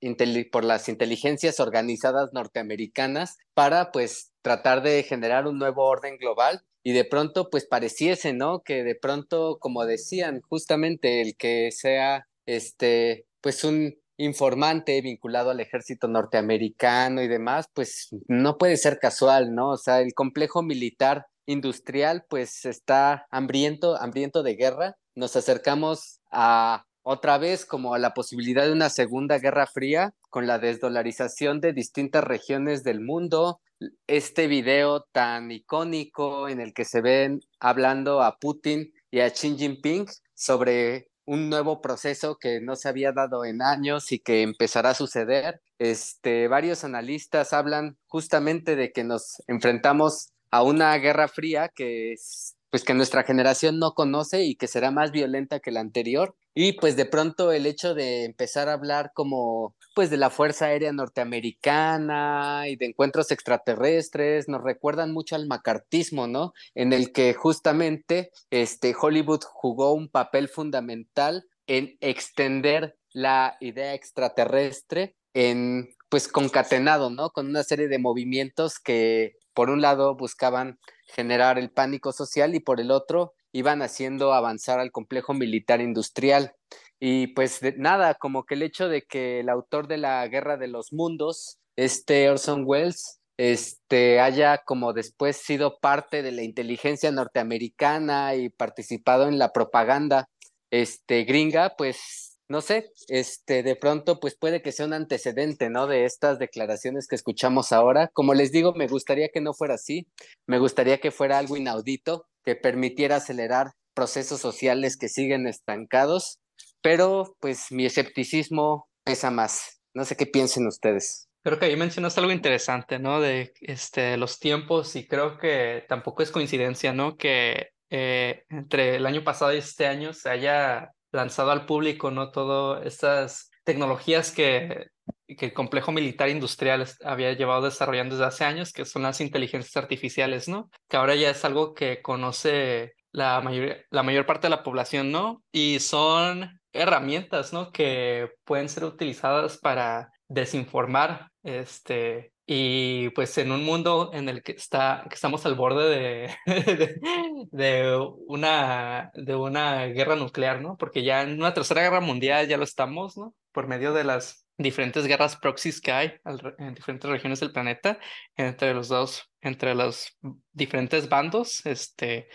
por las inteligencias organizadas norteamericanas para pues tratar de generar un nuevo orden global y de pronto pues pareciese, ¿no? Que de pronto, como decían, justamente el que sea este pues un informante vinculado al ejército norteamericano y demás, pues no puede ser casual, ¿no? O sea, el complejo militar industrial pues está hambriento, hambriento de guerra. Nos acercamos a otra vez como a la posibilidad de una segunda guerra fría con la desdolarización de distintas regiones del mundo. Este video tan icónico en el que se ven hablando a Putin y a Xi Jinping sobre un nuevo proceso que no se había dado en años y que empezará a suceder. Este, varios analistas hablan justamente de que nos enfrentamos a una guerra fría que es pues que nuestra generación no conoce y que será más violenta que la anterior. Y pues de pronto el hecho de empezar a hablar como pues de la Fuerza Aérea Norteamericana y de encuentros extraterrestres nos recuerdan mucho al macartismo, ¿no? En el que justamente este Hollywood jugó un papel fundamental en extender la idea extraterrestre en pues concatenado, ¿no? Con una serie de movimientos que por un lado buscaban generar el pánico social y por el otro iban haciendo avanzar al complejo militar industrial. Y pues nada, como que el hecho de que el autor de la Guerra de los Mundos, este Orson Welles, este, haya como después sido parte de la inteligencia norteamericana y participado en la propaganda este, gringa, pues no sé, este, de pronto, pues puede que sea un antecedente, ¿no? De estas declaraciones que escuchamos ahora. Como les digo, me gustaría que no fuera así, me gustaría que fuera algo inaudito, que permitiera acelerar procesos sociales que siguen estancados, pero pues mi escepticismo pesa más. No sé qué piensen ustedes.
Creo que ahí mencionaste algo interesante, ¿no? De este, los tiempos y creo que tampoco es coincidencia, ¿no? Que eh, entre el año pasado y este año se haya lanzado al público, ¿no? Todas estas tecnologías que, que el complejo militar industrial había llevado desarrollando desde hace años, que son las inteligencias artificiales, ¿no? Que ahora ya es algo que conoce la mayor, la mayor parte de la población, ¿no? Y son herramientas, ¿no? Que pueden ser utilizadas para desinformar, este, y pues en un mundo en el que, está, que estamos al borde de, de, una, de una guerra nuclear, ¿no? Porque ya en una tercera guerra mundial ya lo estamos, ¿no? Por medio de las diferentes guerras proxies que hay en diferentes regiones del planeta, entre los dos, entre los diferentes bandos, este,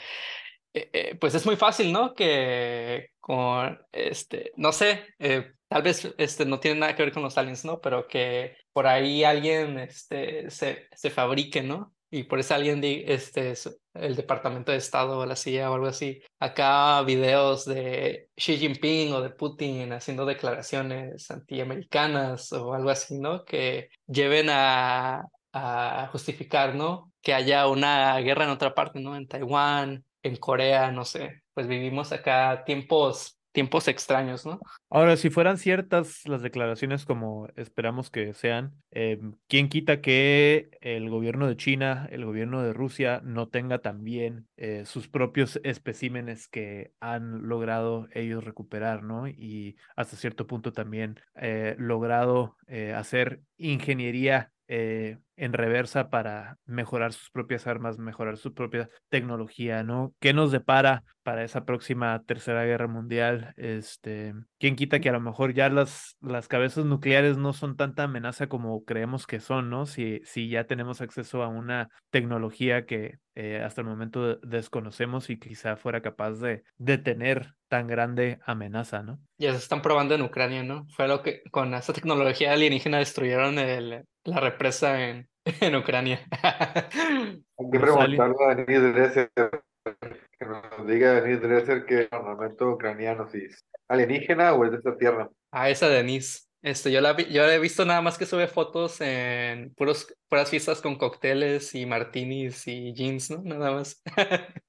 eh, eh, pues es muy fácil, ¿no? Que con, este, no sé, eh, tal vez este, no tiene nada que ver con los aliens, ¿no? Pero que por ahí alguien este, se, se fabrique, ¿no? Y por eso alguien, este, el Departamento de Estado o la CIA o algo así, acá videos de Xi Jinping o de Putin haciendo declaraciones antiamericanas o algo así, ¿no? Que lleven a, a justificar, ¿no? Que haya una guerra en otra parte, ¿no? En Taiwán, en Corea, no sé. Pues vivimos acá tiempos tiempos extraños, ¿no?
Ahora, si fueran ciertas las declaraciones como esperamos que sean, eh, ¿quién quita que el gobierno de China, el gobierno de Rusia no tenga también eh, sus propios especímenes que han logrado ellos recuperar, ¿no? Y hasta cierto punto también eh, logrado hacer ingeniería eh, en reversa para mejorar sus propias armas, mejorar su propia tecnología, ¿no? ¿Qué nos depara para esa próxima tercera guerra mundial? Este, ¿quién quita que a lo mejor ya las, las cabezas nucleares no son tanta amenaza como creemos que son, ¿no? Si, si ya tenemos acceso a una tecnología que eh, hasta el momento desconocemos y quizá fuera capaz de detener tan grande amenaza, ¿no?
Ya se están probando en Ucrania, ¿no? Fue lo que con esa tecnología alienígena destruyeron el, la represa en, en Ucrania.
Hay que preguntarle a Denis Dresser, que nos diga Denis Dresser que el armamento ucraniano si es alienígena o es de esta tierra.
Ah, esa Denis. Este, yo, la yo he visto nada más que sube fotos en puros, puras fiestas con cócteles y martinis y jeans, ¿no? Nada más.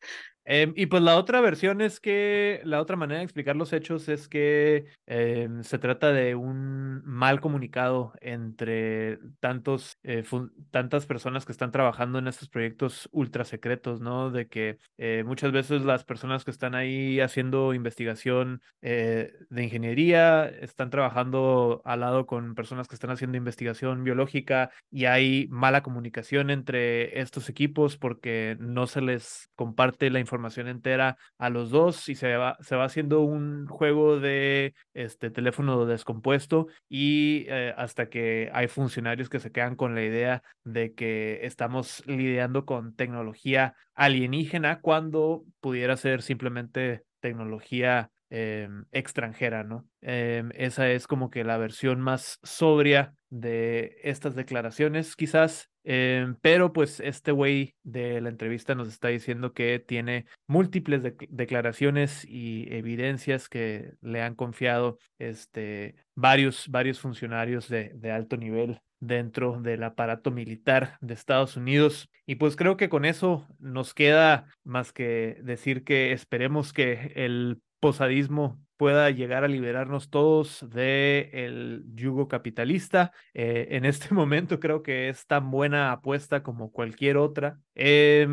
Em, y pues la otra versión es que, la otra manera de explicar los hechos es que em, se trata de un mal comunicado entre tantos, eh, tantas personas que están trabajando en estos proyectos ultra secretos, ¿no? De que eh, muchas veces las personas que están ahí haciendo investigación eh, de ingeniería están trabajando al lado con personas que están haciendo investigación biológica y hay mala comunicación entre estos equipos porque no se les comparte la información entera a los dos y se va, se va haciendo un juego de este teléfono descompuesto y eh, hasta que hay funcionarios que se quedan con la idea de que estamos lidiando con tecnología alienígena cuando pudiera ser simplemente tecnología em, extranjera, ¿no? Em, esa es como que la versión más sobria de estas declaraciones, quizás. Em, pero pues este güey de la entrevista nos está diciendo que tiene múltiples declaraciones y evidencias que le han confiado este, varios, varios funcionarios de, de alto nivel dentro del aparato militar de Estados Unidos. Y pues creo que con eso nos queda más que decir que esperemos que el posadismo pueda llegar a liberarnos todos del el yugo capitalista. Eh, en este momento creo que es tan buena apuesta como cualquier otra. Eh,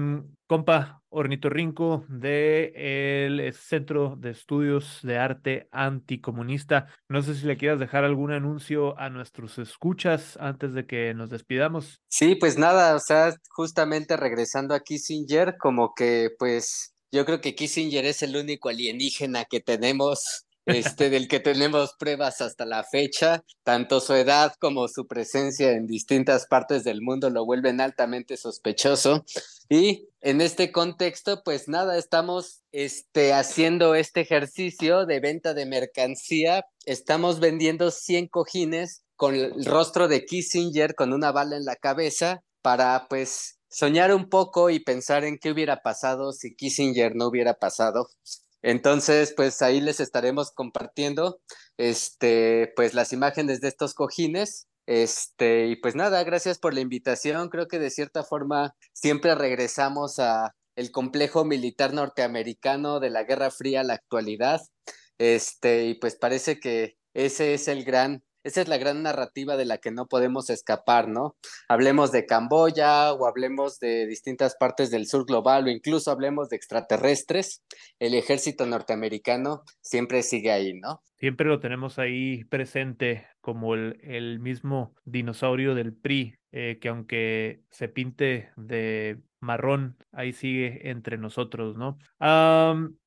compa Ornitorrinco del el Centro de Estudios de Arte Anticomunista. No sé si le quieras dejar algún anuncio a nuestros escuchas antes de que nos despidamos.
Sí, pues nada, o sea, justamente regresando a Kissinger, como que pues yo creo que Kissinger es el único alienígena que tenemos este, del que tenemos pruebas hasta la fecha. Tanto su edad como su presencia en distintas partes del mundo lo vuelven altamente sospechoso. Y en este contexto, pues nada, estamos este, haciendo este ejercicio de venta de mercancía. Estamos vendiendo 100 cojines con el rostro de Kissinger con una bala en la cabeza para pues soñar un poco y pensar en qué hubiera pasado si Kissinger no hubiera pasado. Entonces, pues ahí les estaremos compartiendo este pues las imágenes de estos cojines este, y pues nada, gracias por la invitación. Creo que de cierta forma siempre regresamos a el complejo militar norteamericano de la Guerra Fría a la actualidad. Este, y pues parece que ese es el gran esa es la gran narrativa de la que no podemos escapar, ¿no? Hablemos de Camboya o hablemos de distintas partes del sur global o incluso hablemos de extraterrestres, el ejército norteamericano siempre sigue ahí, ¿no?
Siempre lo tenemos ahí presente como el, el mismo dinosaurio del PRI, eh, que aunque se pinte de marrón, ahí sigue entre nosotros, ¿no?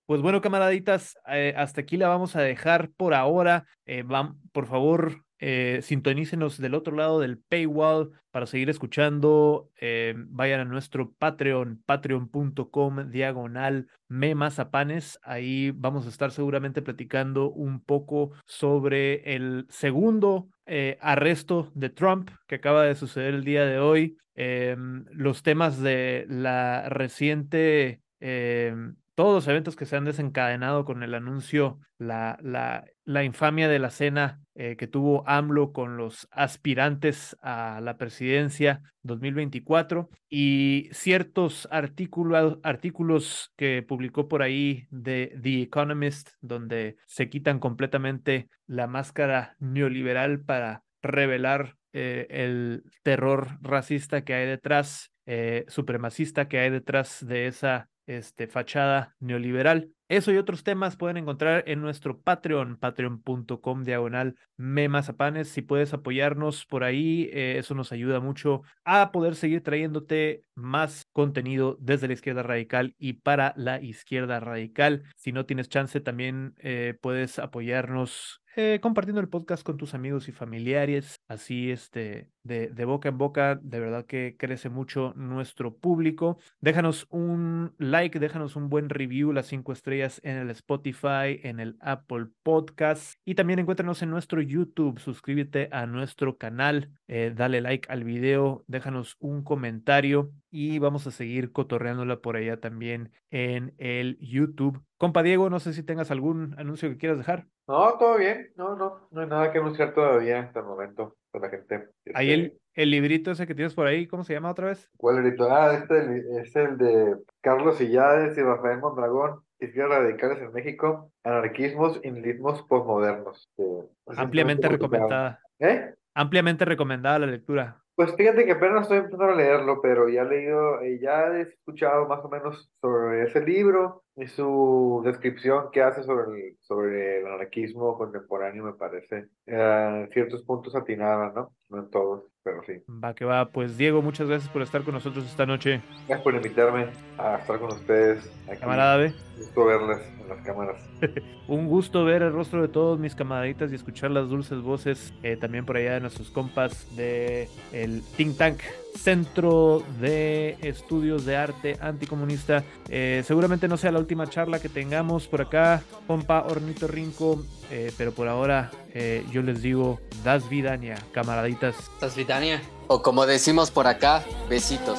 pues bueno, camaraditas, eh, hasta aquí la vamos a dejar por ahora. Eh, van, por favor, eh, sintonícenos del otro lado del paywall para seguir escuchando. Eh, vayan a nuestro Patreon, patreon.com diagonal memazapanes. Ahí vamos a estar seguramente platicando un poco sobre el segundo eh, arresto de Trump que acaba de suceder el día de hoy. Em, los temas de la reciente em, todos los eventos que se han desencadenado con el anuncio, la, la, la infamia de la cena eh, que tuvo AMLO con los aspirantes a la presidencia 2024 y ciertos artículos, que publicó por ahí de The Economist, donde se quitan completamente la máscara neoliberal para revelar eh, el terror racista que hay detrás, eh, supremacista que hay detrás de esa este, fachada neoliberal. Eso y otros temas pueden encontrar en nuestro Patreon, patreon.com diagonal memazapanes. Si puedes apoyarnos por ahí, eh, eso nos ayuda mucho a poder seguir trayéndote más contenido desde la izquierda radical y para la izquierda radical. Si no tienes chance, también eh, puedes apoyarnos eh, compartiendo el podcast con tus amigos y familiares, así este, de, boca en boca, de verdad que crece mucho nuestro público. Déjanos un like, déjanos un buen review, las cinco estrellas en el Spotify, en el Apple Podcast y también encuéntranos en nuestro YouTube, suscríbete a nuestro canal, eh, dale like al video, déjanos un comentario y vamos a seguir cotorreándola por allá también en el YouTube. Compa Diego, no sé si tengas algún anuncio que quieras dejar.
No, todo bien. No, no, no hay nada que anunciar todavía hasta el momento con la gente.
Ahí el,
Este,
el librito ese que tienes por ahí, ¿cómo se llama otra vez?
¿Cuál grito? Ah, este es el de Carlos Illades y Rafael Mondragón, Izquierdas Radicales en México, Anarquismos y Nihilismos Postmodernos.
Ampliamente recomendada.
¿Eh?
Ampliamente recomendada la lectura.
Pues fíjate que apenas estoy empezando a leerlo, pero ya he leído, eh, ya he escuchado más o menos sobre ese libro y su descripción que hace sobre el, sobre el anarquismo contemporáneo, me parece. Eh, en ciertos puntos atinada, ¿no? No en todos, pero sí.
Va que va. Pues Diego, muchas gracias por estar con nosotros esta noche.
Gracias por invitarme a estar con ustedes aquí.
Camarada B.
Gusto verles en las cámaras.
Un gusto ver el rostro de todos mis camaraditas y escuchar las dulces voces eh, también por allá de nuestros compas de el Think Tank Centro de Estudios de Arte Anticomunista. Eh, seguramente no sea la última charla que tengamos por acá, compa Hornito Rinco, eh, pero por ahora eh, yo les digo, das vidania, camaraditas.
¿Estás Vitania?
O como decimos por acá, besitos.